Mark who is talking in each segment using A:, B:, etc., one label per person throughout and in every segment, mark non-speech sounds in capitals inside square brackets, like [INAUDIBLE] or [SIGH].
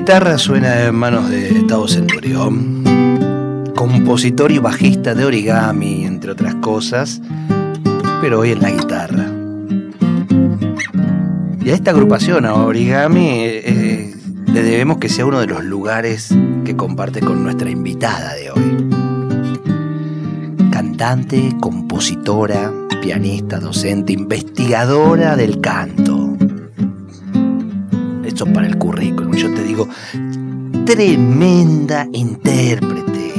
A: Guitarra suena en manos de Tavo Centurión, compositor y bajista de origami, entre otras cosas, pero hoy en la guitarra. Y a esta agrupación, a Origami, eh, eh, le debemos que sea uno de los lugares que comparte con nuestra invitada de hoy. Cantante, compositora, pianista, docente, investigadora del canto esto para el currículum. Yo te digo, tremenda intérprete.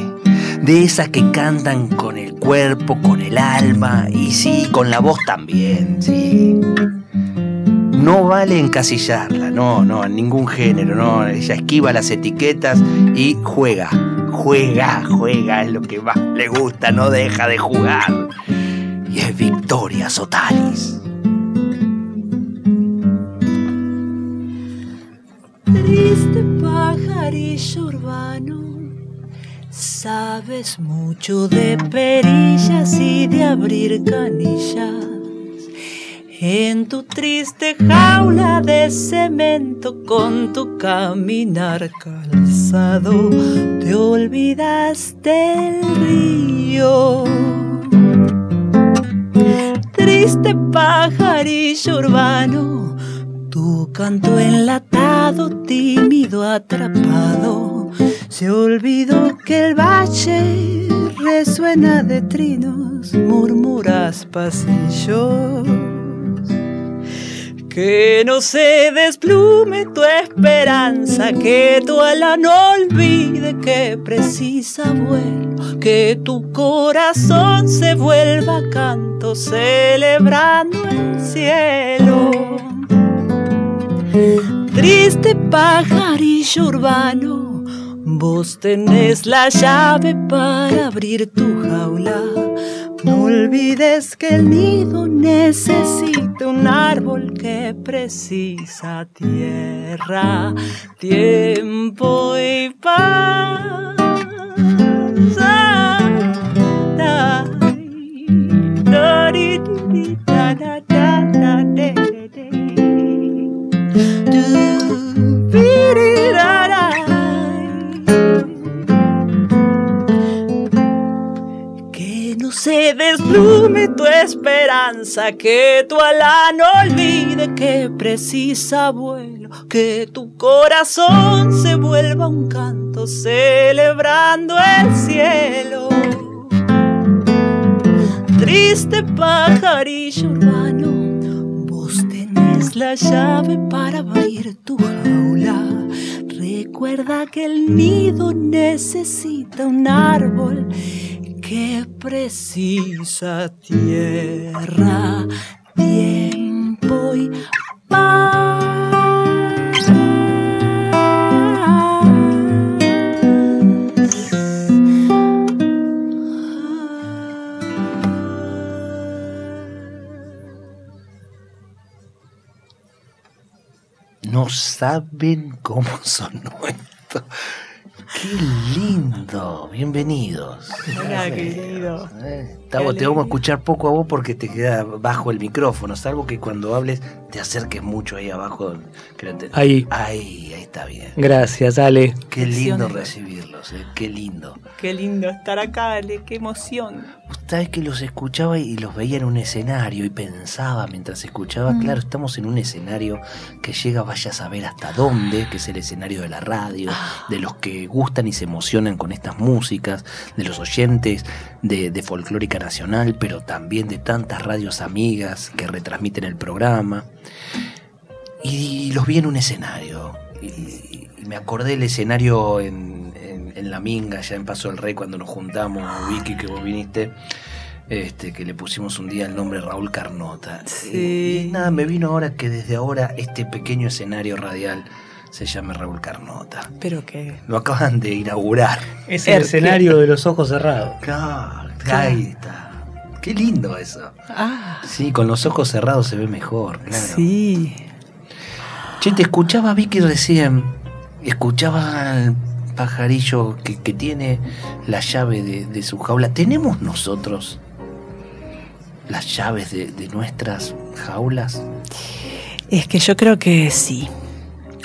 A: De esas que cantan con el cuerpo, con el alma y sí, con la voz también, sí. No vale encasillarla, no, no, en ningún género, no. Ella esquiva las etiquetas y juega, juega, juega, es lo que más le gusta, no deja de jugar. Y es Victoria Sotalis.
B: Triste pajarillo urbano, sabes mucho de perillas y de abrir canillas. En tu triste jaula de cemento con tu caminar calzado, te olvidas del río. Triste pajarillo urbano, tu canto enlatado, tímido, atrapado, se olvidó que el valle resuena de trinos, murmuras pasillos. Que no se desplume tu esperanza, que tu ala no olvide que precisa vuelo, que tu corazón se vuelva canto celebrando el cielo. Triste pajarillo urbano, vos tenés la llave para abrir tu jaula. No olvides que el nido necesita un árbol que precisa tierra, tiempo y paz. Que no se desplume tu esperanza, que tu ala no olvide que precisa vuelo, que tu corazón se vuelva un canto celebrando el cielo. Triste pajarillo tenés la llave para abrir tu jaula. Recuerda que el nido necesita un árbol que precisa tierra, tiempo y
A: No saben cómo [LAUGHS] sonó esto. ¡Qué lindo! Bienvenidos.
B: Hola, querido.
A: Eh, Tavo, te vamos a escuchar poco a vos porque te queda bajo el micrófono, salvo que cuando hables te acerques mucho ahí abajo. que no te-
C: Ahí.
A: Ahí, ahí está bien.
C: Gracias, Ale.
A: Qué lindo recibirlos, eh, qué lindo.
B: Qué lindo estar acá, Ale, qué emoción.
A: Sabes que los escuchaba y los veía en un escenario y pensaba mientras escuchaba, claro, estamos en un escenario que llega, vaya a saber hasta dónde, que es el escenario de la radio, de los que gustan y se emocionan con estas músicas, de los oyentes de, de Folclórica Nacional, pero también de tantas radios amigas que retransmiten el programa. Y los vi en un escenario. Y, y me acordé del escenario en, en- en La Minga, ya en Paso del Rey, cuando nos juntamos, Vicky, que vos viniste. Este, que le pusimos un día el nombre Raúl Carnota.
B: Sí.
A: Y, y nada, me vino ahora que desde ahora este pequeño escenario radial se llame Raúl Carnota.
D: Pero que.
A: Lo acaban de inaugurar.
C: Es el escenario de los ojos cerrados.
A: Claro, ahí está. Qué lindo eso.
D: Ah,
A: Sí, con los ojos cerrados se ve mejor, claro.
D: sí.
A: Che, te escuchaba Vicky recién. Escuchaba al pajarillo que, que tiene la llave de, de su jaula. ¿Tenemos nosotros las llaves de, de nuestras jaulas?
D: Es que yo creo que sí.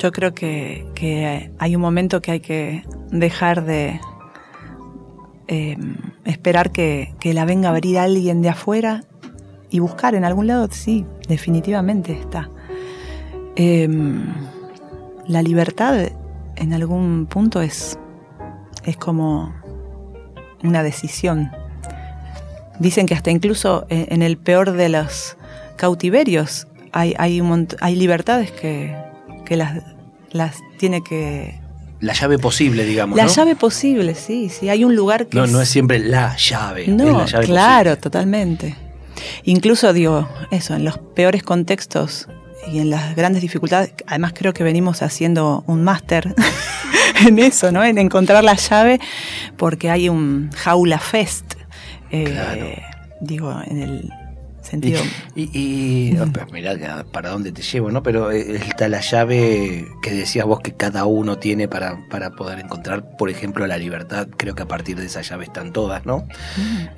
D: Yo creo que, que hay un momento que hay que dejar de eh, esperar que, que la venga a abrir alguien de afuera y buscar en algún lado, sí, definitivamente está. Eh, la libertad en algún punto es, es como una decisión. Dicen que hasta incluso en el peor de los cautiverios hay, hay, hay libertades que, que las, las tiene que...
A: La llave posible, digamos.
D: La
A: ¿no?
D: llave posible, sí, sí. Hay un lugar que...
A: No, no es siempre la llave. es
D: No,
A: la llave
D: claro, totalmente. Incluso digo, eso, en los peores contextos y en las grandes dificultades, además creo que venimos haciendo un máster [LAUGHS] en eso, ¿no? En encontrar la llave, porque hay un jaula fest, eh,
A: Claro.
D: digo, en el. Sentido...
A: Y, y, y- pero mirá que- para dónde te llevo, ¿no? Pero eh, está la llave que decías vos que cada uno tiene para, para poder encontrar, por ejemplo, la libertad. Creo que a partir de esa llave están todas, ¿no?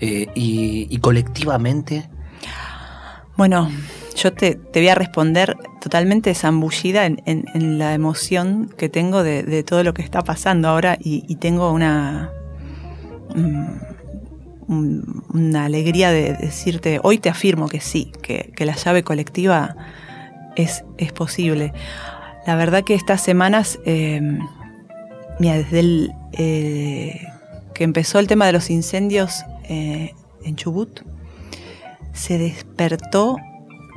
A: Eh, y, y colectivamente,
D: Bueno, yo te, te voy a responder totalmente zambullida en, en- en la emoción que tengo de, de todo lo que está pasando ahora y, y tengo una, mm, un- una alegría de decirte, hoy te afirmo que sí, que, la llave colectiva es, es posible. La verdad que estas semanas, mira, desde eh, que empezó el tema de los incendios eh, en Chubut, se despertó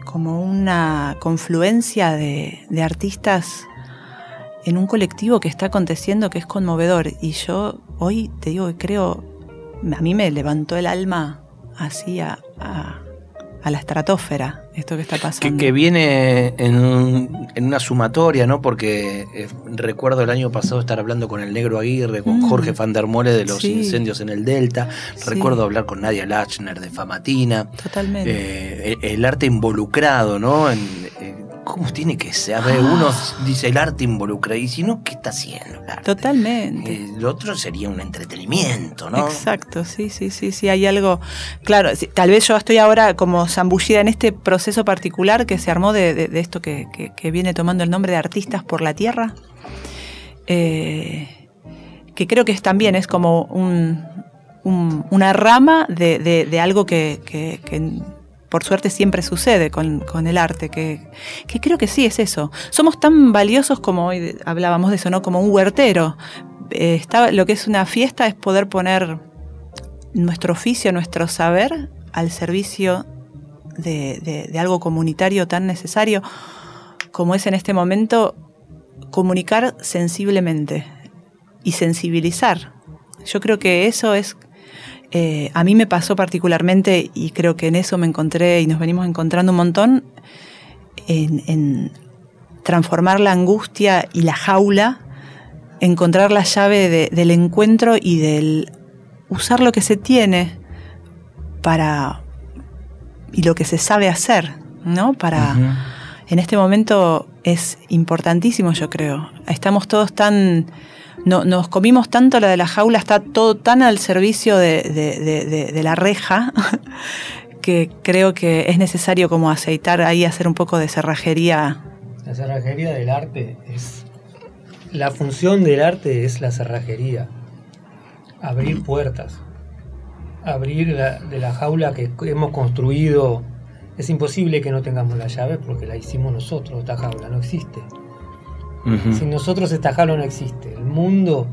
D: como una confluencia de, de artistas en un colectivo que está aconteciendo que es conmovedor. Y yo hoy te digo que creo, a mí me levantó el alma así a, a- a la estratosfera, esto que está
A: que,
D: pasando.
A: que viene en, un- en una sumatoria, ¿no? Porque eh, recuerdo el año pasado estar hablando con el Negro Aguirre, con
D: Mm.
A: Jorge Van der Mole de los
D: Sí.
A: incendios en el Delta.
D: Sí.
A: Recuerdo hablar con Nadia Lachner de Famatina.
D: Totalmente.
A: Eh, el, el arte involucrado, ¿no? En, en ¿Cómo tiene que ser? A ver, uno dice el arte involucrado, y si no, ¿qué está haciendo el arte?
D: Totalmente.
A: Eh, lo otro sería un entretenimiento, ¿no?
D: Exacto, sí, sí, sí, sí, hay algo, claro, sí, tal vez yo estoy ahora como zambullida en este proceso particular que se armó de, de- de esto que, que- que viene tomando el nombre de Artistas por la Tierra, eh, que creo que es también es como un- un- una rama de, algo que por suerte siempre sucede con, con el arte, que, que creo que sí es eso. Somos tan valiosos como hoy hablábamos de eso, ¿no? Como un huertero. Eh, está, lo que es una fiesta es poder poner nuestro oficio, nuestro saber al servicio de- de algo comunitario tan necesario como es en este momento comunicar sensiblemente y sensibilizar. Yo creo que eso es, eh, a mí me pasó particularmente y creo que en eso me encontré y nos venimos encontrando un montón, en, en transformar la angustia y la jaula, encontrar la llave de- del encuentro y del usar lo que se tiene para y lo que se sabe hacer, ¿no? Para en este momento es importantísimo, yo creo. Estamos todos tan no, nos comimos tanto la de la jaula, está todo tan al servicio de, de- la reja [LAUGHS] que creo que es necesario como aceitar ahí, hacer un poco de cerrajería.
C: La cerrajería del arte es. La función del arte es la cerrajería. Abrir puertas. Abrir de la jaula que hemos construido. Es imposible que no tengamos la llave porque la hicimos nosotros, esta jaula, no existe.
A: Ujú.
C: Sin nosotros esta jaula no existe. El mundo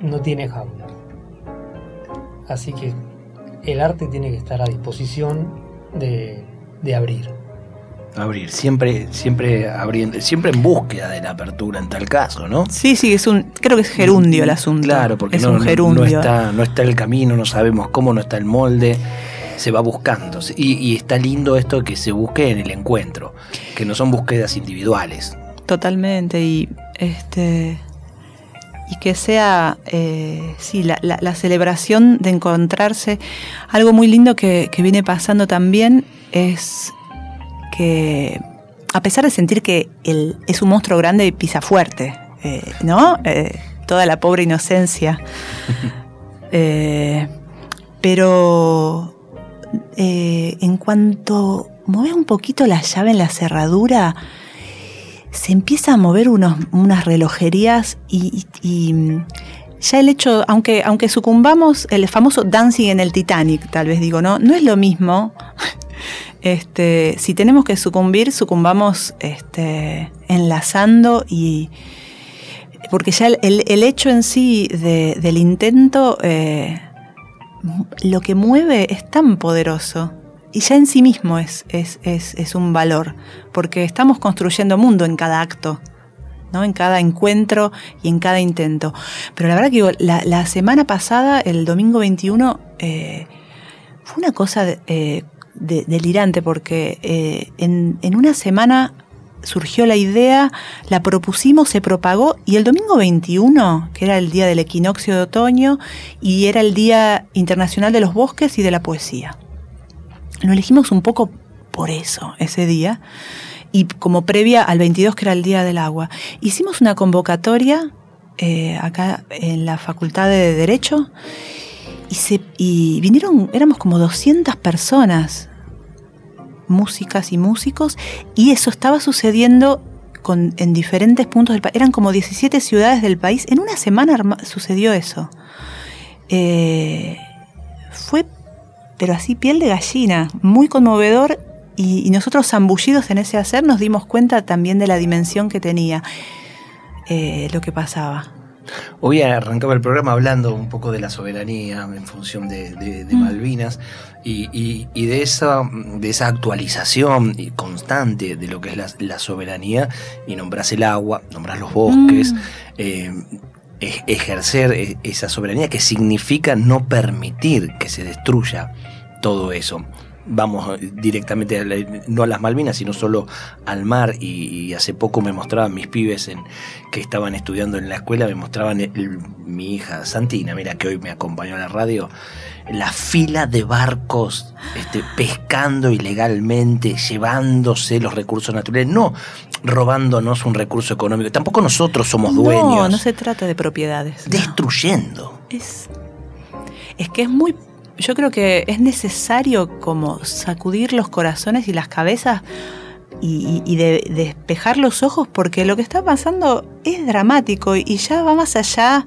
C: no tiene jaula. Así que el arte tiene que estar a disposición de, de abrir.
A: Abrir, siempre, siempre abriendo, siempre en búsqueda de la apertura en tal caso, ¿no?
D: Sí, sí, es un, creo que es gerundio el asunto.
A: Claro, porque
D: es
A: no,
D: un
A: no-
D: gerundio.
A: no está, no está el camino, no sabemos cómo, no está el molde, se va buscando. Y, y está lindo esto que se busque en el encuentro, que no son búsquedas individuales.
D: Totalmente. Y este. Y que sea, eh, sí, la, la, celebración de encontrarse. Algo muy lindo que, que viene pasando también es que, a pesar de sentir que él es un monstruo grande y pisa fuerte, eh, ¿no? Eh, toda la pobre inocencia. [LAUGHS] Pero en cuanto mueve un poquito la llave en la cerradura, se empieza a mover unos, unas relojerías y, ya el hecho, aunque, aunque sucumbamos, el famoso dancing en el Titanic, tal vez digo, ¿no? No es lo mismo. [LAUGHS] Este, si tenemos que sucumbir, sucumbamos este, enlazando y, porque ya el, hecho en sí del intento, eh, lo que mueve es tan poderoso y ya en sí mismo es, es, un valor, porque estamos construyendo mundo en cada acto. ¿no? en cada encuentro y en cada intento. Pero la verdad que la, semana pasada, el domingo 21, eh, fue una cosa eh, delirante porque en, en, una semana surgió la idea, la propusimos, se propagó y el domingo 21, que era el día del equinoccio de otoño y era el Día Internacional de los Bosques y de la Poesía. Lo elegimos un poco por eso, ese día, y como previa al 22, que era el Día del Agua. Hicimos una convocatoria eh, acá en la Facultad de Derecho y, vinieron, éramos como 200 personas músicas y músicos, y eso estaba sucediendo con, en diferentes puntos del país. Eran como 17 ciudades del país. En una semana sucedió eso. Eh, fue, pero así, piel de gallina, muy conmovedor, y, nosotros zambullidos en ese hacer nos dimos cuenta también de la dimensión que tenía eh, lo que pasaba.
A: Hoy arrancaba el programa hablando un poco de la soberanía en función de, mm. Malvinas y, de, esa, de esa actualización constante de lo que es la, soberanía y nombras el agua, nombras los bosques. Mm. Eh, ejercer e, esa soberanía que significa no permitir que se destruya todo eso vamos directamente, no a las Malvinas, sino solo al mar. Y, hace poco me mostraban mis pibes en, que estaban estudiando en la escuela, me mostraban mi hija Santina, mira que hoy me acompañó a la radio, la fila de barcos este, pescando ilegalmente, llevándose los recursos naturales, no robándonos un recurso económico, tampoco nosotros somos dueños.
D: No, no se trata de propiedades.
A: Destruyendo.
D: Es, es que es muy yo creo que es necesario como sacudir los corazones y las cabezas y, despejar los ojos porque lo que está pasando es dramático y ya va más allá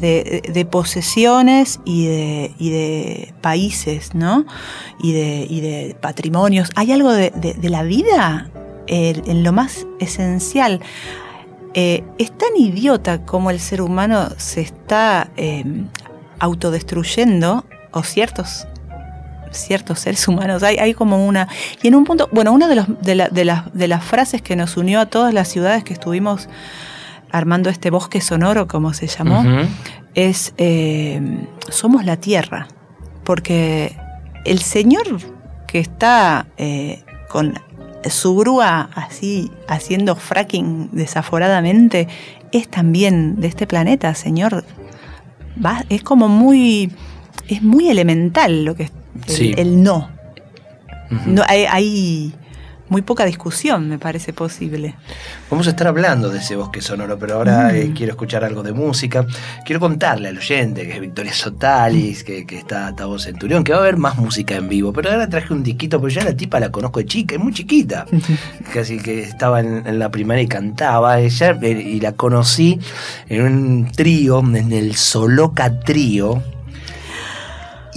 D: de, posesiones y de, de, países, ¿no? Y de, de patrimonios. Hay algo de, la vida en lo más esencial. Eh, es tan idiota como el ser humano se está eh, autodestruyendo o ciertos ciertos seres humanos. Hay, hay como una... Y en un punto, bueno, una de, los, de, la, de, las, de las frases que nos unió a todas las ciudades que estuvimos armando este bosque sonoro, como se llamó, es eh, somos la tierra. Porque el señor que está eh, con su grúa así haciendo fracking desaforadamente es también de este planeta, señor. Va, es como muy es muy elemental lo que es el, no. no hay, muy poca discusión, me parece posible.
A: Vamos a estar hablando de ese bosque sonoro, pero ahora eh, mm. quiero escuchar algo de música. Quiero contarle al oyente que es Victoria Sotalis, que, que está Tavo Centurión, que va a haber más música en vivo. Pero ahora traje un disquito, pero ya la tipa la conozco de chica, es muy chiquita. [LAUGHS] Casi que estaba en, la primaria y cantaba ella, eh, y la conocí en un trío, en el Soloca Trío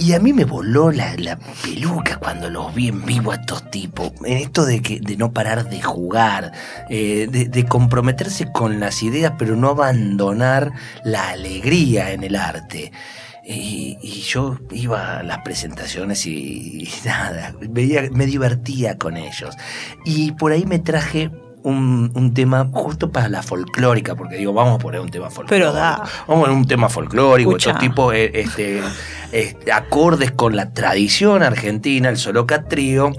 A: y a mí me voló la, peluca cuando los vi en vivo a estos tipos. En esto de, que, de no parar de jugar, eh, de, comprometerse con las ideas, pero no abandonar la alegría en el arte. Y, yo iba a las presentaciones y, [LAUGHS] nada, me divertía con ellos. Y por ahí me traje un, un tema justo para la folclórica, porque digo, vamos a poner un tema folclórico.
D: Pero da.
A: Vamos a poner un tema folclórico, estos tipos, eh, este, este, acordes con la tradición argentina, el Soloca Trío,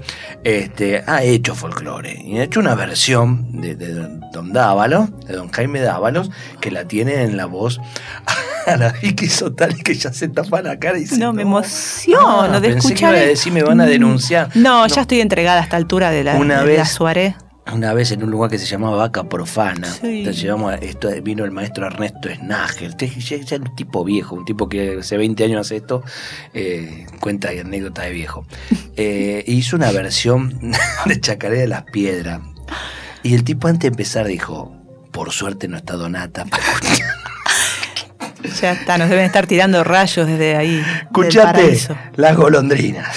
A: este, ha hecho folclore. Y ha hecho una versión de, de Don Dávalos, de Don Jaime Dávalos, que la tiene en la voz [LAUGHS] a la Vicky Sotali, que ya se tapa la cara y dice,
D: No, me emociono
A: Ah,
D: de
A: pensé que
D: escuchar.
A: iba a
D: el-
A: decir, me van a denunciar.
D: No,
A: No.
D: ya estoy entregada a esta altura de la,
A: Una
D: de
A: vez-
D: la Suárez.
A: Una vez en un lugar que se llamaba Vaca Profana,
D: Sí.
A: entonces llevamos esto, vino el maestro Ernesto Snager, este ya, ya un tipo viejo, un tipo que hace 20 años hace esto, eh, cuenta anécdota de viejo. [LAUGHS] Eh, hizo una versión [LAUGHS] de Chacaré de las Piedras. Y el tipo antes de empezar dijo, por suerte no está Donata. para [LAUGHS] escuchar".
D: Ya está, nos deben estar tirando rayos desde ahí.
A: Escuchate las golondrinas.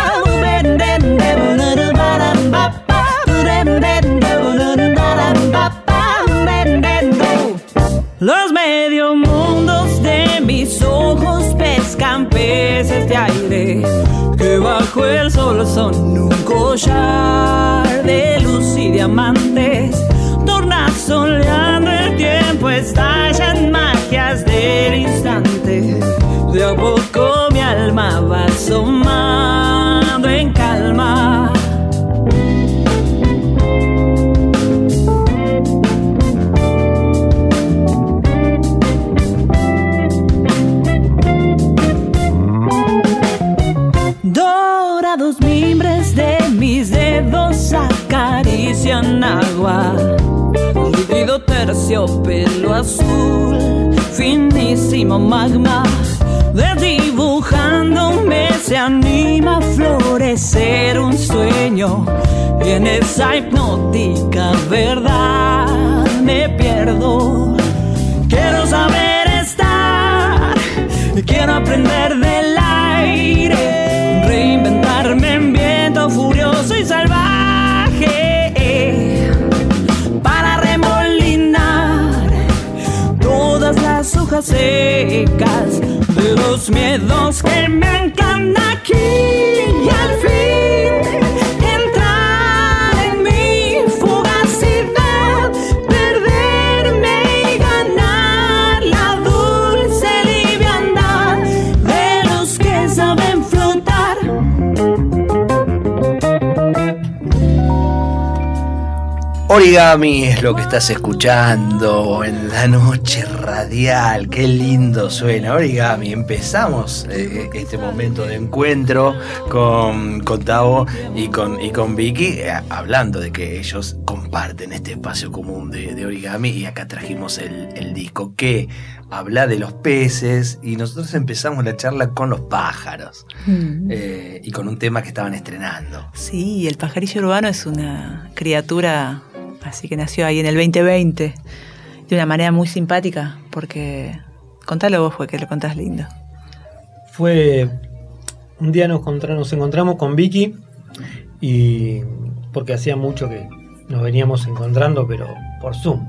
B: Los medio mundos de mis ojos pescan peces de aire que bajo el sol son un collar de luz y diamantes. Tornasoleando el tiempo estallan magias del instante. De a poco mi alma va en calma. Dorados mimbres de mis dedos acarician agua. Líquido terciopelo azul, finísimo magma. Se anima a florecer un sueño. Y en esa hipnótica verdad me pierdo. Quiero saber estar, quiero aprender del aire, reinventarme en viento furioso y salvaje, para remolinar todas las hojas secas de los miedos que
A: Origami es lo que estás escuchando en la noche radial. Qué lindo suena. Origami, empezamos eh, este momento de encuentro con, con Tavo y con, y con Vicky, eh, hablando de que ellos comparten este espacio común de, de origami. Y acá trajimos el, el disco que habla de los peces y nosotros empezamos la charla con los pájaros
D: Mm.
A: eh, y con un tema que estaban estrenando.
D: Sí, el pajarillo urbano es una criatura, así que nació ahí en el 2020, de una manera muy simpática, porque contalo vos, fue que lo contás lindo.
C: Fue. Un día nos, encontra- nos encontramos con Vicky y. porque hacía mucho que nos veníamos encontrando, pero por Zoom.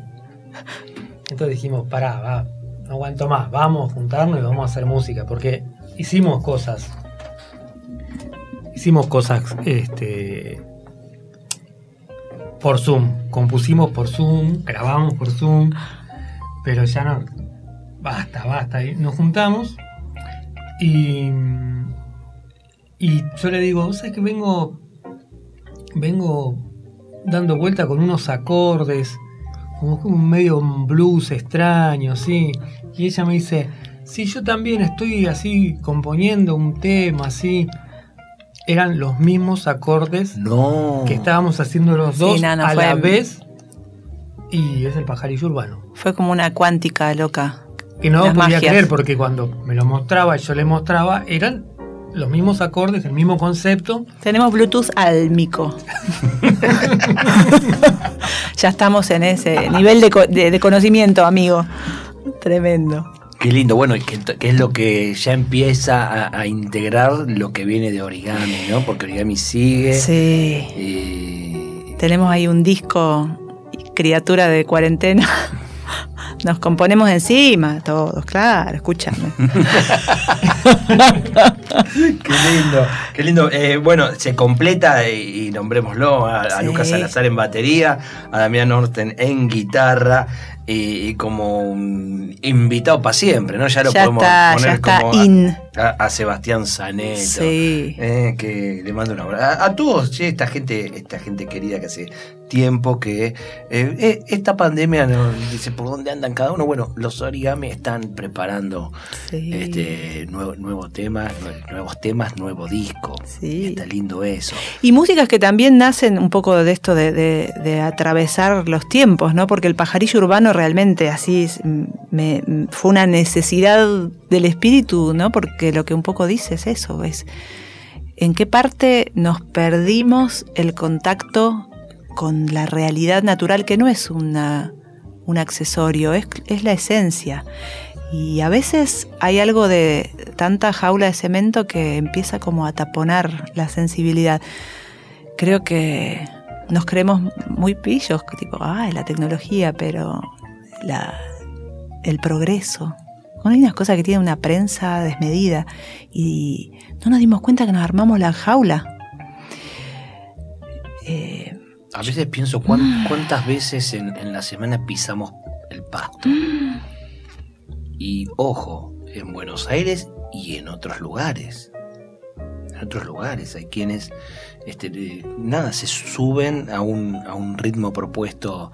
C: Entonces dijimos, pará, va, no aguanto más, vamos a juntarnos y vamos a hacer música, porque hicimos cosas. Hicimos cosas este, por Zoom, compusimos por Zoom, grabamos por Zoom, pero ya no, basta, basta. Nos juntamos y, y yo le digo, ¿sabes que vengo, vengo dando vuelta con unos acordes, como un medio blues extraño, así? Y ella me dice, sí, yo también estoy así componiendo un tema, así. Eran los mismos acordes
A: No.
C: que estábamos haciendo los
D: Sí,
C: dos
D: no, no,
C: a la vez. Y es el pajarillo urbano.
D: Fue como una cuántica loca.
C: Que no
D: Las
C: podía
D: magias.
C: creer porque cuando me lo mostraba y yo le mostraba, eran los mismos acordes, el mismo concepto.
D: Tenemos Bluetooth álmico. [LAUGHS] [LAUGHS] ya estamos en ese nivel de, de- de conocimiento, amigo. Tremendo.
A: Qué lindo, bueno, y que, que es lo que ya empieza a, a integrar lo que viene de origami, ¿no? Porque origami sigue.
D: Sí.
A: y-
D: Tenemos ahí un disco, criatura de cuarentena. [LAUGHS] Nos componemos encima, todos, claro, escúchame. [LAUGHS]
A: Qué lindo, qué lindo. Eh, bueno, se completa y, y nombrémoslo a, a
D: Sí.
A: Lucas Salazar en batería, a Damián Orten en guitarra y, y como un invitado para siempre, ¿no? Ya lo
D: Ya
A: podemos
D: está,
A: poner
D: ya está
A: como
D: in.
A: A, a Sebastián Zaneto.
D: Sí.
A: Eh, que le mando un abrazo. A, todos, che, esta gente, esta gente querida que hace tiempo que eh, eh, esta pandemia nos dice por dónde andan cada uno. Bueno, los origami están preparando
D: Sí.
A: este nuevo, nuevo tema, nue- nuevos temas, nuevo disco.
D: Sí.
A: Está lindo eso.
D: Y músicas que también nacen un poco de esto de, de- de atravesar los tiempos, ¿no? Porque el pajarillo urbano realmente así es, me, fue una necesidad del espíritu, ¿no? Porque lo que un poco dice es eso, es en qué parte nos perdimos el contacto con la realidad natural, que no es una, un accesorio, es, es la esencia. Y a veces hay algo de tanta jaula de cemento que empieza como a taponar la sensibilidad. Creo que nos creemos muy pillos, tipo, ah, la tecnología, pero la, el progreso. Hay unas cosas que tienen una prensa desmedida y no nos dimos cuenta que nos armamos la jaula. Eh,
A: A veces pienso cuán- cuántas veces en, en la semana pisamos el pasto. Y ojo, en Buenos Aires y en otros lugares. En otros lugares hay quienes, este, eh, nada, se suben a un, a un ritmo propuesto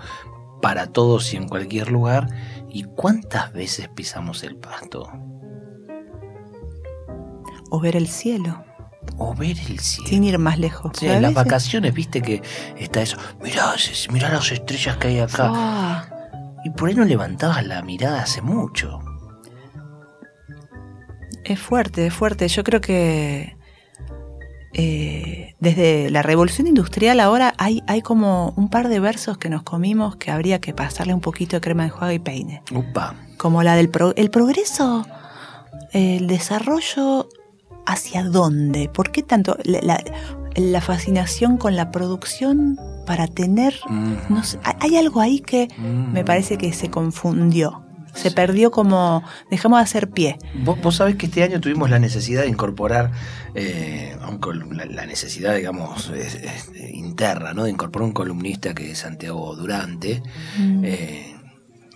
A: para todos y en cualquier lugar. ¿Y cuántas veces pisamos el pasto?
D: o ver el cielo,
A: O ver el cielo.
D: sin ir más lejos.
A: Sí, en las vacaciones, viste que está eso. Mirá, mirá las estrellas que hay acá.
D: Ah,
A: Y por ahí no levantabas la mirada hace mucho.
D: Es fuerte, es fuerte. Yo creo que eh, desde la revolución industrial ahora hay, hay como un par de versos que nos comimos que habría que pasarle un poquito de crema de enjuague y peine.
A: Upa.
D: Como la del pro- el progreso, el desarrollo, ¿hacia dónde? ¿Por qué tanto la, la- la fascinación con la producción para tener... No sé, hay- hay algo ahí que
A: Mm.
D: me parece que se confundió. Se perdió como... Dejamos de hacer pie.
A: Vos, vos sabés que este año tuvimos la necesidad de incorporar, eh, a un col- la, la necesidad, digamos, es- es, eh, interna, ¿no? De incorporar un columnista que es Santiago Durante,
D: Mm.
A: eh,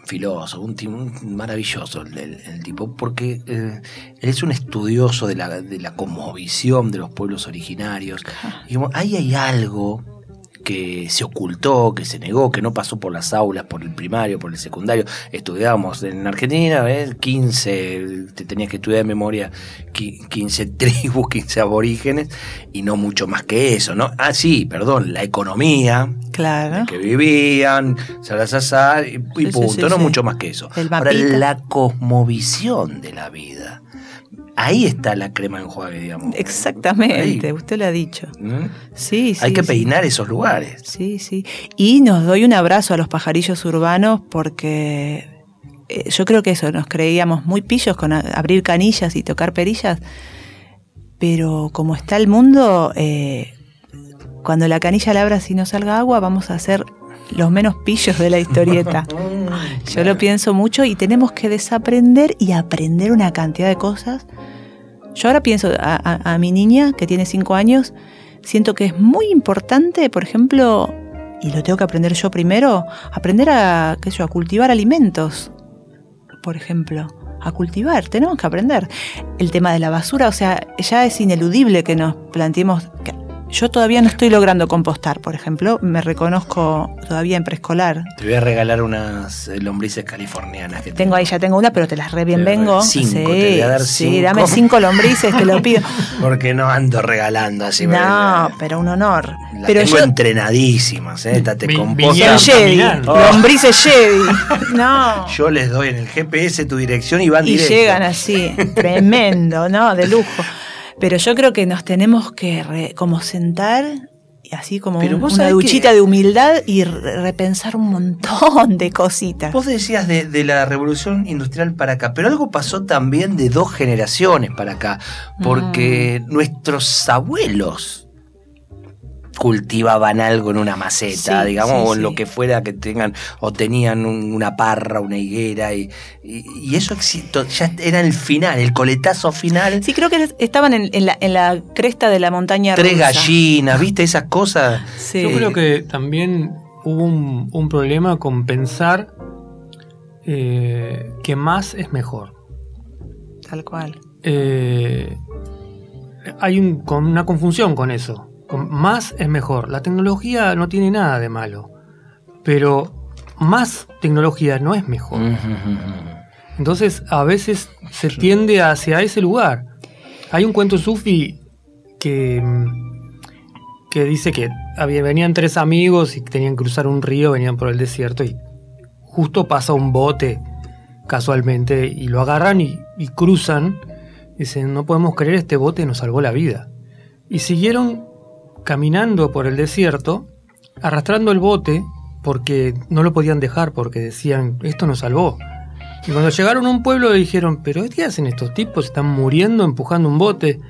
A: filósofo, un, tipo maravilloso el, el- el tipo, porque eh, él es un estudioso de la, de la de los pueblos originarios. Y como, ahí hay algo que se ocultó, que se negó, que no pasó por las aulas, por el primario, por el secundario. Estudiábamos en Argentina, ¿ves? 15, te tenías que estudiar de memoria qui- 15 [LAUGHS] tribus, 15 aborígenes, y no mucho más que eso, ¿no? Ah, sí, perdón, la economía,
D: Claro.
A: que vivían, salazazar y, y
D: Sí,
A: punto,
D: sí,
A: no mucho más que eso.
D: El
A: Ahora, la cosmovisión de la vida. Ahí está la crema enjuague, digamos.
D: Exactamente,
A: Ahí.
D: usted lo ha dicho.
A: ¿Mm?
D: Sí, sí.
A: Hay que
D: sí.
A: peinar esos lugares.
D: Sí, sí. Y nos doy un abrazo a los pajarillos urbanos porque eh, yo creo que eso, nos creíamos muy pillos con abrir canillas y tocar perillas, pero como está el mundo, eh, cuando la canilla la abras y no salga agua, vamos a ser los menos pillos de la historieta. [LAUGHS] Yo lo pienso mucho y tenemos que desaprender y aprender una cantidad de cosas. Yo ahora pienso a, mi niña, que tiene cinco años, siento que es muy importante, por ejemplo, y lo tengo que aprender yo primero, aprender a, qué sé yo, a cultivar alimentos, por ejemplo. A cultivar, tenemos que aprender. El tema de la basura, o sea, ya es ineludible que nos planteemos... que- yo todavía no estoy logrando compostar, por ejemplo, me reconozco todavía en preescolar,
A: Te voy a regalar unas eh, lombrices californianas que
D: tengo ahí, ya tengo una, pero te las re bien
A: Te voy a
D: vengo.
A: dar cinco,
D: sí,
A: te voy a dar
D: sí,
A: cinco.
D: dame cinco lombrices, te lo pido. [LAUGHS]
A: Porque no ando regalando así.
D: No, pero un honor.
A: Las
D: pero
A: tengo
D: yo
A: entrenadísimas, ¿eh? Esta te
C: Vi-
A: composta.
C: vinieron
D: son Jedi.
A: Oh.
D: lombrices Jedi. [LAUGHS] No.
A: Yo les doy en el GPS tu dirección y van
D: y
A: directo.
D: llegan así, tremendo, ¿no? De lujo. Pero yo creo que nos tenemos que re- como sentar y así como un- una duchita
A: que-
D: de humildad y re- repensar un montón de cositas.
A: Vos decías de, de la revolución industrial para acá, pero algo pasó también de dos generaciones para acá, porque
D: Mm.
A: nuestros abuelos cultivaban algo en una maceta,
D: Sí,
A: digamos,
D: sí,
A: o en
D: sí.
A: lo que fuera que tengan, o tenían un- una parra, una higuera, y, y- y eso ya era el final, el coletazo final.
D: Sí, creo que estaban en, en la, en la cresta de la montaña
A: Tres
D: rusa.
A: gallinas, ¿viste? Esas cosas. [LAUGHS]
D: Sí.
C: Yo creo que también hubo un, un problema con pensar eh, que más es mejor.
D: Tal cual.
C: Eh, hay un- con una confusión con eso. Más es mejor. La tecnología no tiene nada de malo, pero más tecnología no es mejor. Entonces a veces se tiende hacia ese lugar. Hay un cuento sufi que, que dice que había, venían tres amigos y tenían que cruzar un río, venían por el desierto y justo pasa un bote casualmente y lo agarran y, y cruzan. Dicen, no podemos creer, este bote nos salvó la vida. Y siguieron caminando por el desierto, arrastrando el bote porque no lo podían dejar, porque decían, esto nos salvó. Y cuando llegaron a un pueblo le dijeron, pero ¿qué hacen estos tipos? Están muriendo empujando un bote.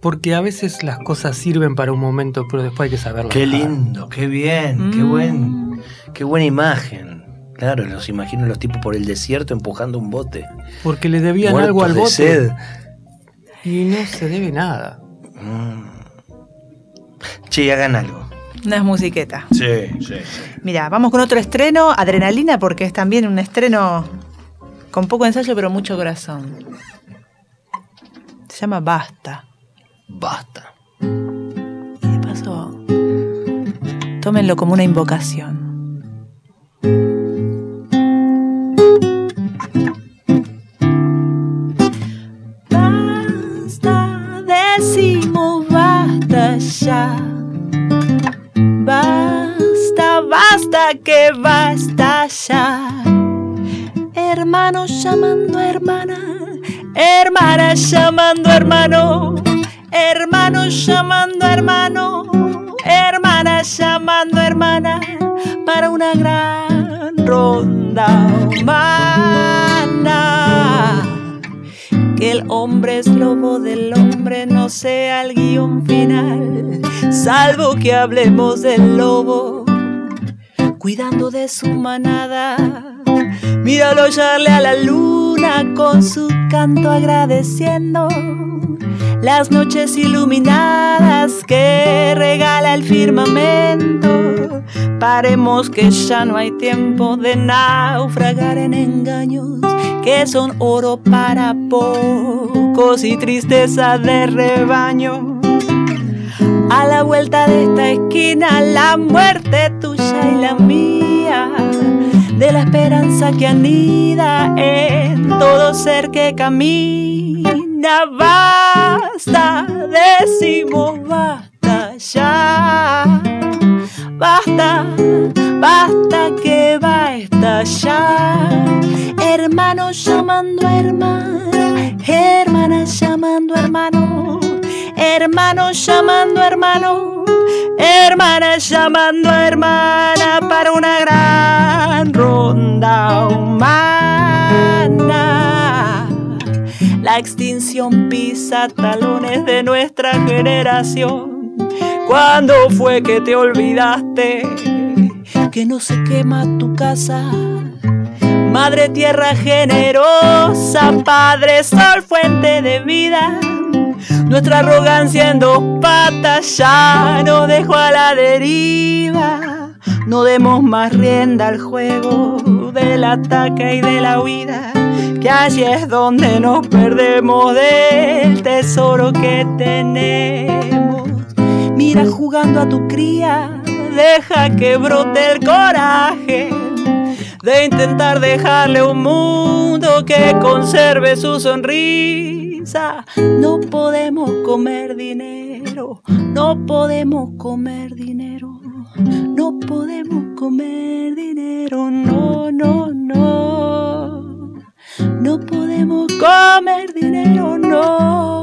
C: Porque a veces las cosas sirven para un momento, pero después hay que saberlo.
A: Qué lindo, qué bien, qué
D: Mm.
A: buen, qué buena imagen. Claro, los imagino los tipos por el desierto empujando un bote.
C: Porque le debían
A: muertos
C: algo al
A: de
C: bote.
A: sed.
C: Y no se debe nada.
A: Mm. Che, hagan algo.
D: Unas musiquetas.
A: Sí, sí,
D: Mira, vamos con otro estreno, Adrenalina, porque es también un estreno con poco ensayo pero mucho corazón. Se llama Basta.
A: Basta.
D: Y de paso, tómenlo como una invocación. Basta, basta, que basta ya. Hermano llamando a hermana, hermana llamando a hermano, hermano llamando a hermano, hermana llamando a hermana. Para una gran ronda humana. Que el hombre es lobo del hombre no sea el guion final, salvo que hablemos del lobo cuidando de su manada. Míralo echarle a la luna con su canto agradeciendo las noches iluminadas que regala el firmamento. Paremos que ya no hay tiempo de naufragar en engaños que son oro para pocos y tristeza de rebaño. A la vuelta de esta esquina, la muerte tuya y la mía, de la esperanza que anida en todo ser que camina. Basta, decimos basta ya, basta, basta que va a estallar. Hermano llamando a hermana, hermana llamando a hermano hermano llamando a hermano, hermana llamando a hermana para una gran ronda humana. La extinción pisa talones de nuestra generación. ¿Cuándo fue que te olvidaste que no se quema tu casa? Madre tierra generosa, Padre sol, fuente de vida nuestra arrogancia en dos patas ya nos dejó a la deriva. No demos más rienda al juego del ataque y de la huida, que allí es donde nos perdemos del tesoro que tenemos. Mira jugando a tu cría, deja que brote el coraje de intentar dejarle un mundo que conserve su sonrisa no podemos comer dinero, no podemos comer dinero, no podemos comer dinero, no, no, no. No podemos comer dinero, no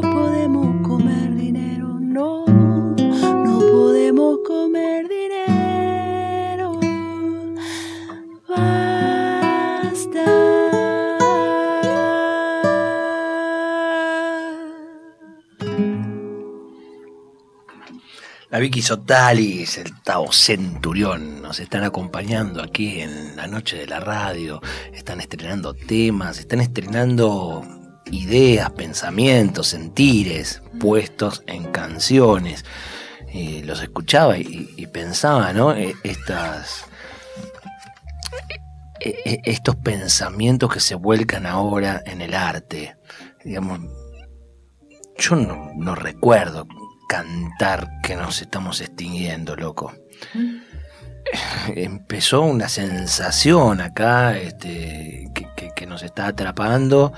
A: Vicky Sotalis, el Tao Centurión, nos están acompañando aquí en la noche de la radio. Están estrenando temas, están estrenando ideas, pensamientos, sentires puestos en canciones. Y los escuchaba y, pensaba, ¿no? E, estas, e, e, estos pensamientos que se vuelcan ahora en el arte. Digamos, yo no recuerdo cantar que nos estamos extinguiendo, loco. Mm. Empezó una sensación acá este, que, nos está atrapando,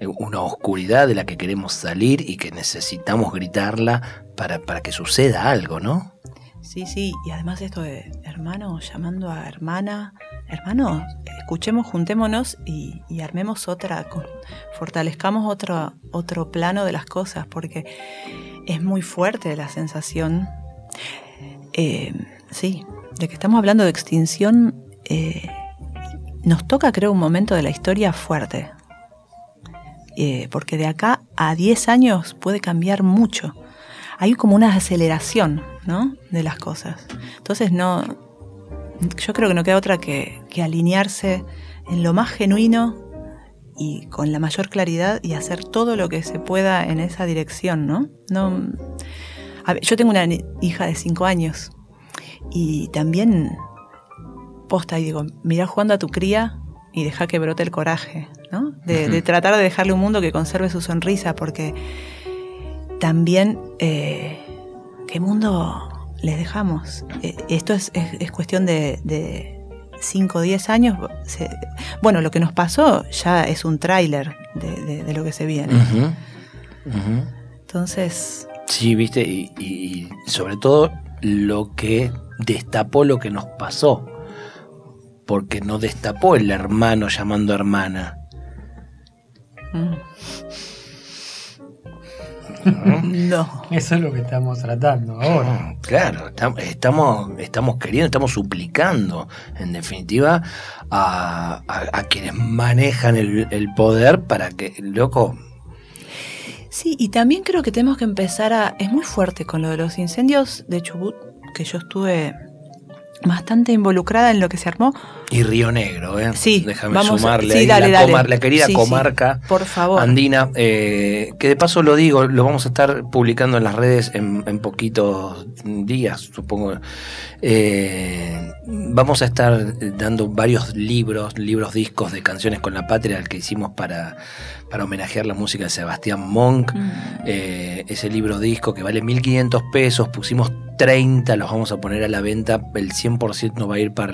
A: eh, una oscuridad de la que queremos salir y que necesitamos gritarla para, para que suceda algo, ¿no?
D: Sí, sí, y además esto de hermano llamando a hermana, hermano, escuchemos, juntémonos y, armemos otra, fortalezcamos otro, otro plano de las cosas, porque es muy fuerte la sensación, eh, sí, de que estamos hablando de extinción. Eh, nos toca, creo, un momento de la historia fuerte. Eh, porque de acá a 10 años puede cambiar mucho. Hay como una aceleración ¿no? de las cosas. Entonces, no, yo creo que no queda otra que, que alinearse en lo más genuino y con la mayor claridad y hacer todo lo que se pueda en esa dirección, ¿no? no yo tengo una hija de cinco años y también posta y digo, mira jugando a tu cría y deja que brote el coraje, ¿no? De, tratar de dejarle un mundo que conserve su sonrisa, porque también, eh, ¿qué mundo les dejamos? Eh, esto es, cuestión de 5 o 10 años, bueno, lo que nos pasó ya es un tráiler de, lo que se viene. Entonces...
A: Sí, viste, y, sobre todo lo que destapó lo que nos pasó, porque no destapó el hermano llamando hermana. Mm. [LAUGHS]
C: No. Eso es lo que estamos tratando ahora.
A: Claro, estamos, estamos queriendo, estamos suplicando, en definitiva, a, quienes manejan el, poder para que, loco,
D: Sí, y también creo que tenemos que empezar a... Es muy fuerte con lo de los incendios de Chubut, que yo estuve bastante involucrada en lo que se armó.
A: Y Río Negro, ¿eh?
D: Sí,
A: déjame sumarle. la, querida comarca
D: por favor.
A: andina, eh, que de paso lo digo, lo vamos a estar publicando en las redes en, poquitos días, supongo. Eh, vamos a estar dando varios libros, libros, discos de canciones con la patria, que hicimos para, para homenajear la música de Sebastián Monk. Mm. Eh, ese libro disco que vale 1.500 pesos, pusimos 30 los vamos a poner a la venta, el 100% va a ir para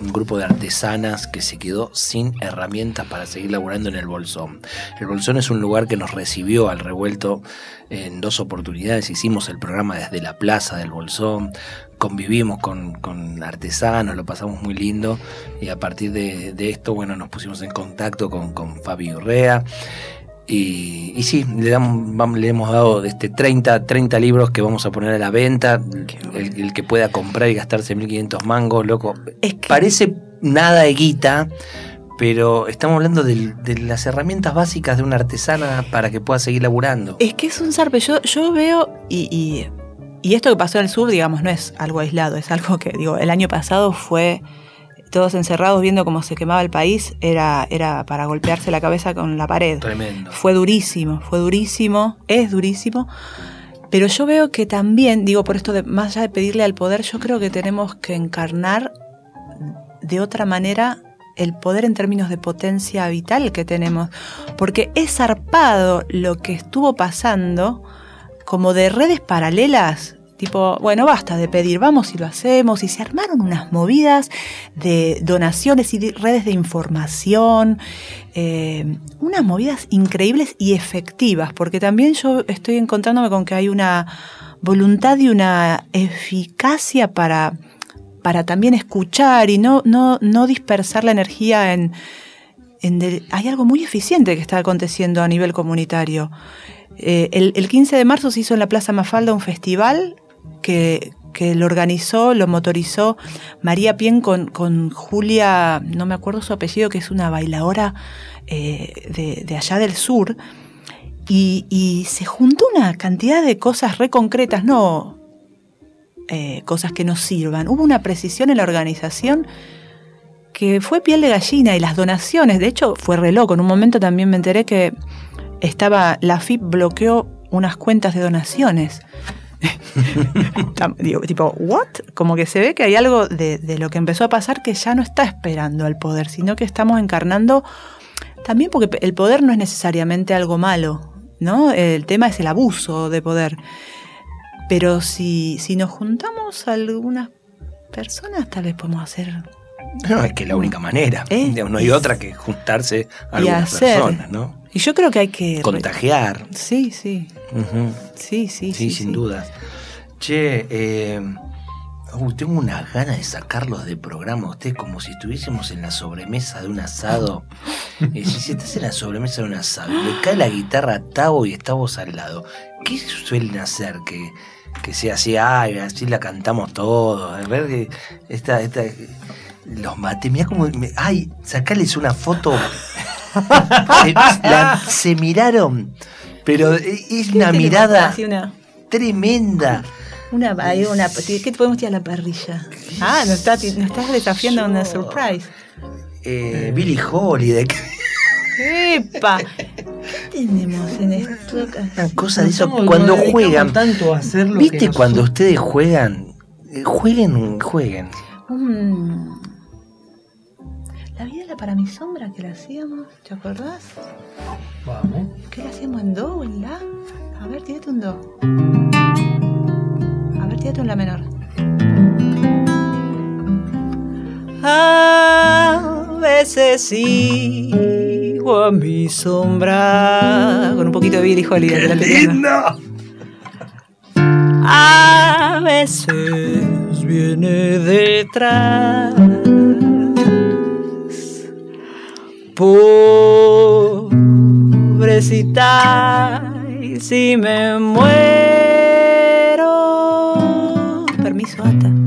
A: un grupo de artesanas que se quedó sin herramientas para seguir laburando en el Bolsón. El Bolsón es un lugar que nos recibió al revuelto en dos oportunidades. Hicimos el programa desde la plaza del Bolsón, convivimos con, artesanos, lo pasamos muy lindo y a partir de, esto, bueno, nos pusimos en contacto con, con Fabio Urrea. Y, y sí, le, damos- le hemos dado este 30, 30 libros que vamos a poner a la venta. El, el que pueda comprar y gastarse 1500 mangos, loco.
D: Es que-
A: Parece nada de guita, pero estamos hablando de las herramientas básicas de una artesana para que pueda seguir laburando.
D: Es que es un zarpe. Yo, yo veo, y, y, y esto que pasó en el sur, digamos, no es algo aislado, es algo que, digo, el año pasado fue todos encerrados viendo cómo se quemaba el país, era, era para golpearse la cabeza con la pared.
A: Tremendo.
D: Fue durísimo, fue durísimo, es durísimo. Pero yo veo que también, digo, por esto de más allá de pedirle al poder, yo creo que tenemos que encarnar de otra manera el poder en términos de potencia vital que tenemos. Porque es zarpado lo que estuvo pasando como de redes paralelas. Tipo, bueno, basta de pedir, vamos y lo hacemos. Y se armaron unas movidas de donaciones y de redes de información, eh, unas movidas increíbles y efectivas, porque también yo estoy encontrándome con que hay una voluntad y una eficacia para, para también escuchar y no, no, no dispersar la energía en... hay algo muy eficiente que está aconteciendo a nivel comunitario. Eh, el, el 15 de marzo se hizo en la Plaza Mafalda un festival que, lo organizó, lo motorizó María Pien con, con Julia, no me acuerdo su apellido, que es una bailadora eh, de, de allá del sur. Y, se juntó una cantidad de cosas re concretas, no eh, cosas que nos sirvan. Hubo una precisión en la organización que fue piel de gallina y las donaciones, de hecho fue re loco. En un momento también me enteré que estaba, la FIP bloqueó unas cuentas de donaciones. [LAUGHS] Digo, tipo, ¿what? Como que se ve que hay algo de, de lo que empezó a pasar que ya no está esperando al poder, sino que estamos encarnando también porque el poder no es necesariamente algo malo, ¿no? El tema es el abuso de poder. Pero si, si nos juntamos algunas personas, tal vez podemos hacer
A: No, es que es la única manera.
D: Eh,
A: Digamos, no hay otra que juntarse a algunas
D: hacer.
A: personas, ¿no?
D: Y yo creo que hay que...
A: Contagiar.
D: Sí, sí,
A: Ujú.
D: sí, sí.
A: Sí, sin
D: sí.
A: dudas. Che, eh, uy, tengo unas ganas de sacarlos de programa. Ustedes como si estuviésemos en la sobremesa de un asado. [LAUGHS] Eh, si estás en la sobremesa de un asado y le cae la guitarra a Tavo y estamos al lado, ¿qué suelen hacer? Que, que sea así, ay, así la cantamos todos. A ver, que esta, esta, los maté. Mirá como, me- ay, sacales una foto. [LAUGHS] La- se miraron, pero es
D: ¿Qué
A: una mirada tremenda.
D: una, hay una, ¿Qué podemos tirar a la parrilla? Ah, nos, está, nos estás desafiando a una surprise.
A: Eh, Billy Holiday,
D: ¡Epa! ¿Qué tenemos en esto?
A: una cosa de eso. Cuando juegan,
C: tanto a hacer lo
A: ¿viste
C: que
A: cuando ustedes juegan? Eh, Jueguen, jueguen.
D: Mm. La vida era para mi sombra que la hacíamos, ¿te acordás?
C: Vamos.
D: ¿Qué la hacíamos en do o en la? A ver, tírate un do. A ver, tírate un la menor. A veces sigo a mi sombra. Con un poquito de Billy Holiday. delante piano. A veces viene detrás. Pobrecita, si me muero. Permiso, Ata.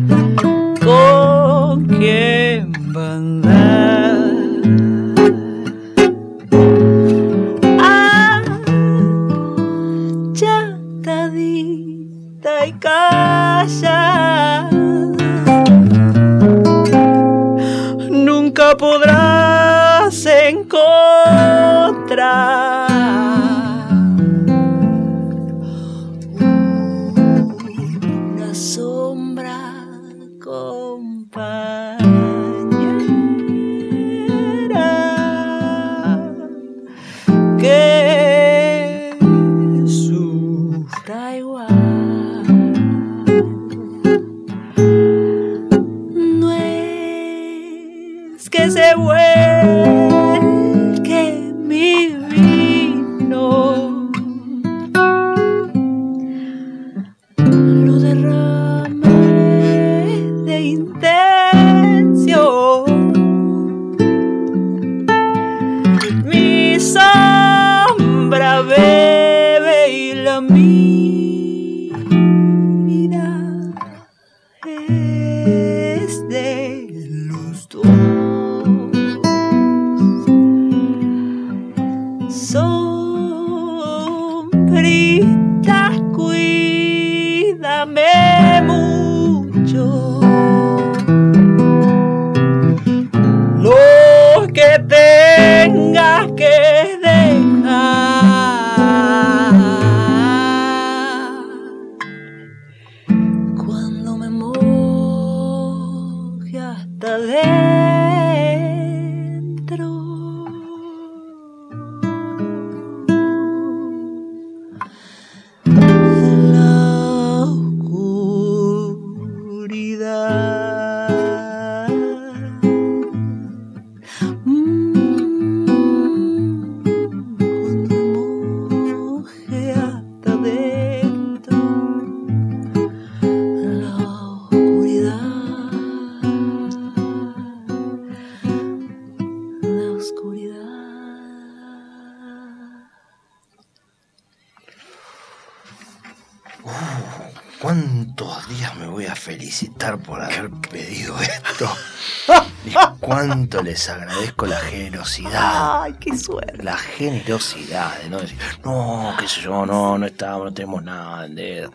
A: Les agradezco la generosidad.
D: Ay, qué suerte.
A: La generosidad de no decir, no, qué sé yo, no, no estamos, no tenemos nada. De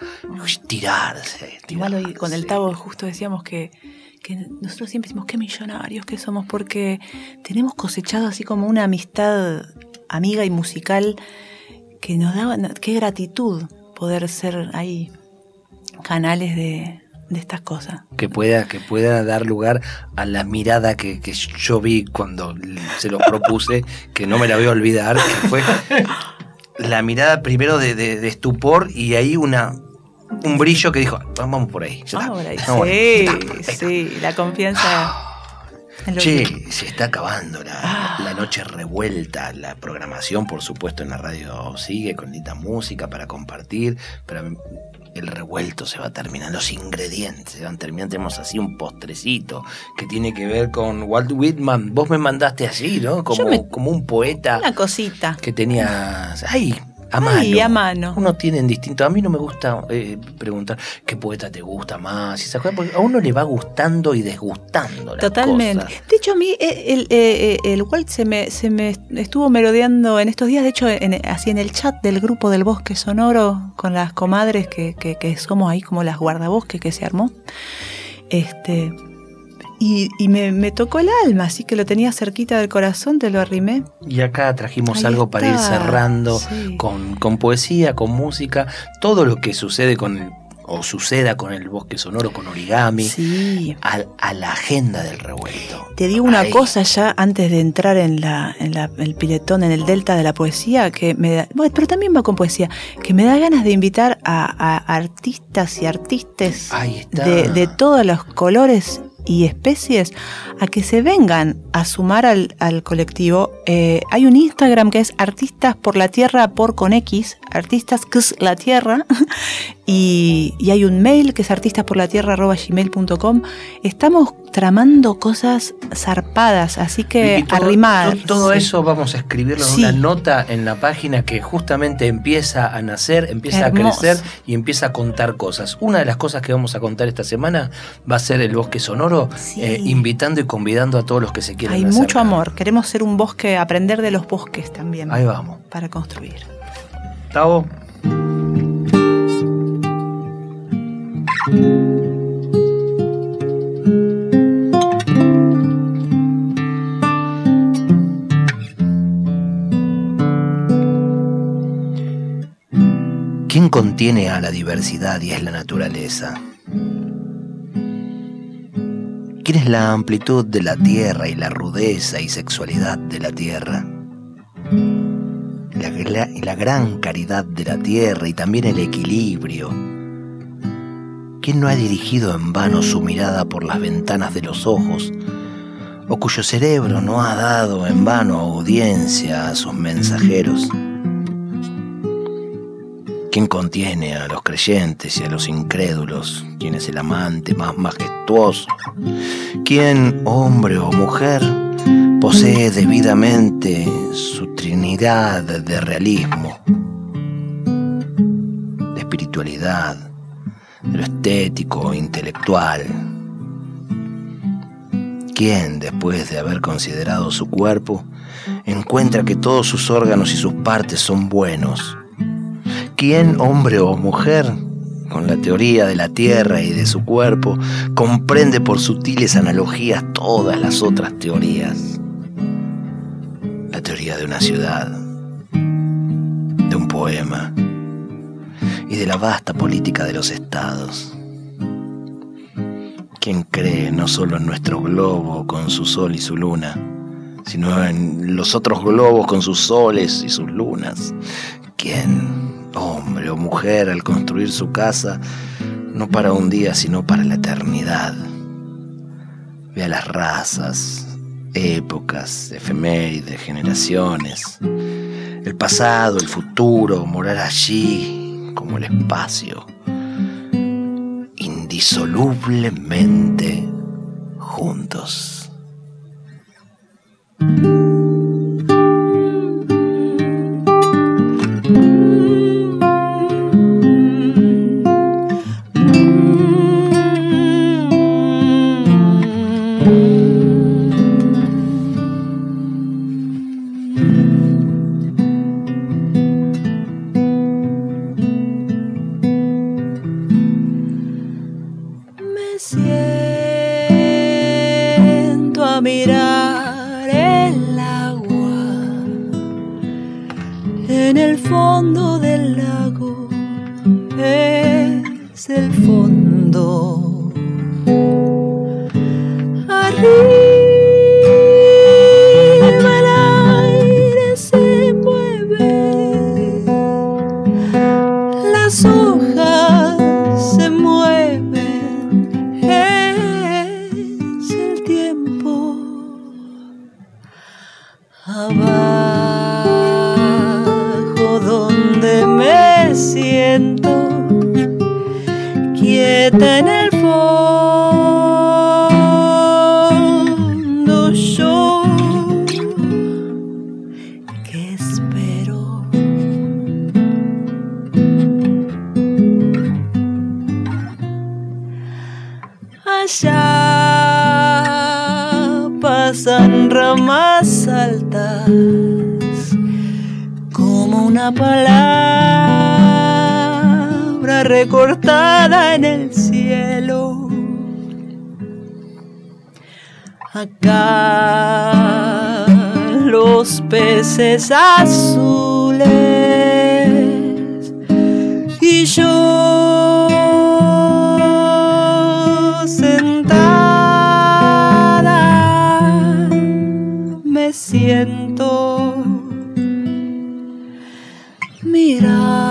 A: tirarse.
D: Igual
A: tirarse.
D: con el Tavo justo decíamos que, que nosotros siempre decimos qué millonarios que somos porque tenemos cosechado así como una amistad amiga y musical que nos da, qué gratitud poder ser ahí canales de, de estas cosas.
A: que pueda, que pueda dar lugar a la mirada que, que yo vi cuando se lo propuse, [LAUGHS] que no me la voy a olvidar, que fue la mirada primero de, de- de estupor y ahí una un brillo que dijo, vamos por ahí. ya está,
D: Vamos por ahí.
A: vamos por ahí,
D: Sí,
A: ya está, venga".
D: sí, la confianza. lo
A: Che,
D: que-
A: se está acabando la,
D: Ah.
A: la noche revuelta, la programación por supuesto en la radio sigue con linda música para compartir, pero el revuelto se va a terminar, los ingredientes se van a terminar, tenemos así un postrecito que tiene que ver con Walt Whitman, vos me mandaste así, ¿no? Como,
D: me-
A: como un poeta
D: Una cosita.
A: que tenía, ay, a mano.
D: Ay, a mano.
A: Uno tiene distinto. A mí no me gusta eh, preguntar qué poeta te gusta más esas cosas, porque a uno le va gustando y desgustando. las
D: Totalmente.
A: cosas.
D: De hecho, a mí eh, el, eh, eh, el Walt se me, se me estuvo merodeando en estos días, de hecho, en- así en el chat del grupo del Bosque Sonoro, con las comadres que, que- que somos ahí como las guardabosques que se armó. Este. Y, y me, me tocó el alma, así que lo tenía cerquita del corazón, te lo arrimé.
A: Y acá trajimos
D: Ahí
A: algo para ir cerrando
D: sí.
A: con, con poesía, con música, todo lo que sucede con el, o suceda con el bosque sonoro, con origami,
D: Sí.
A: a, a la agenda del revuelto.
D: Te digo una
A: Ahí.
D: cosa ya antes de entrar en, la, en la- el piletón, en el delta de la poesía, que me da, pero también va con poesía, que me da ganas de invitar a, a artistas y artistas de todos los colores y especies a que se vengan a sumar al, al colectivo. Eh, hay un Instagram que es Artistas por la Tierra por con X, Artistas X la Tierra, [LAUGHS] y, y hay un mail que es artistasporlatierra.gmail.com. Estamos tramando cosas zarpadas, así que
A: todo,
D: arrimar.
A: to- Todo
D: Sí.
A: eso vamos a escribirlo en
D: Sí.
A: una nota en la página que justamente empieza a nacer, empieza
D: Hermoso.
A: a crecer y empieza a contar cosas. Una de las cosas que vamos a contar esta semana va a ser el bosque sonoro,
D: Sí.
A: eh, invitando y convidando a todos los que se quieran
D: Hay
A: acercar.
D: mucho amor. Queremos ser un bosque, aprender de los bosques también.
A: Ahí vamos.
D: Para construir.
A: Tavo. ¿Quién contiene a la diversidad y es la naturaleza? ¿Quién es la amplitud de la tierra y la rudeza y sexualidad de la tierra? La, la gran caridad de la tierra y también el equilibrio. ¿Quién no ha dirigido en vano su mirada por las ventanas de los ojos? ¿O cuyo cerebro no ha dado en vano audiencia a sus mensajeros? ¿Quién contiene a los creyentes y a los incrédulos? ¿Quién es el amante más majestuoso? ¿Quién, hombre o mujer, posee debidamente su trinidad de realismo, de espiritualidad, de lo estético intelectual? ¿Quién, después de haber considerado su cuerpo, encuentra que todos sus órganos y sus partes son buenos? ¿Quién, hombre o mujer, con la teoría de la Tierra y de su cuerpo, comprende por sutiles analogías todas las otras teorías? La teoría de una ciudad, de un poema y de la vasta política de los estados. ¿Quién cree no solo en nuestro globo con su sol y su luna, sino en los otros globos con sus soles y sus lunas? ¿Quién, hombre o mujer, al construir su casa, no para un día, sino para la eternidad? Ve a las razas, épocas, efemérides, generaciones, el pasado, el futuro, morar allí como el espacio, indisolublemente juntos.
B: Fondo del lago. Es el fondo. Arriba Acá los peces azules y yo sentada me siento mirando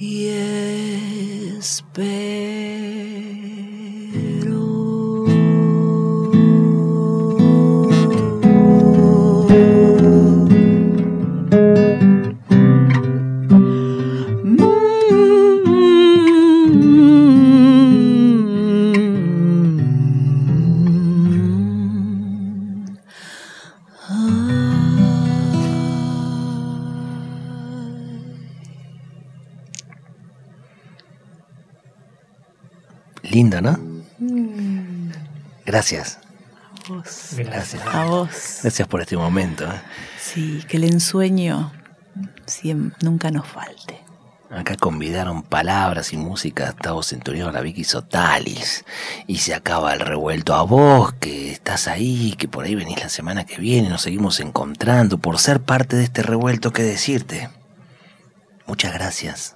B: y espero.
A: Gracias.
B: A vos.
A: Gracias.
B: A vos.
A: Gracias por este momento. ¿eh?
B: Sí, que el ensueño siem- nunca nos falte.
A: Acá convidaron palabras y música a Gustavo Centurión, a Vicky Sotalis. Y se acaba el revuelto a vos, que estás ahí, que por ahí venís la semana que viene, nos seguimos encontrando. Por ser parte de este revuelto, ¿qué decirte? Muchas gracias.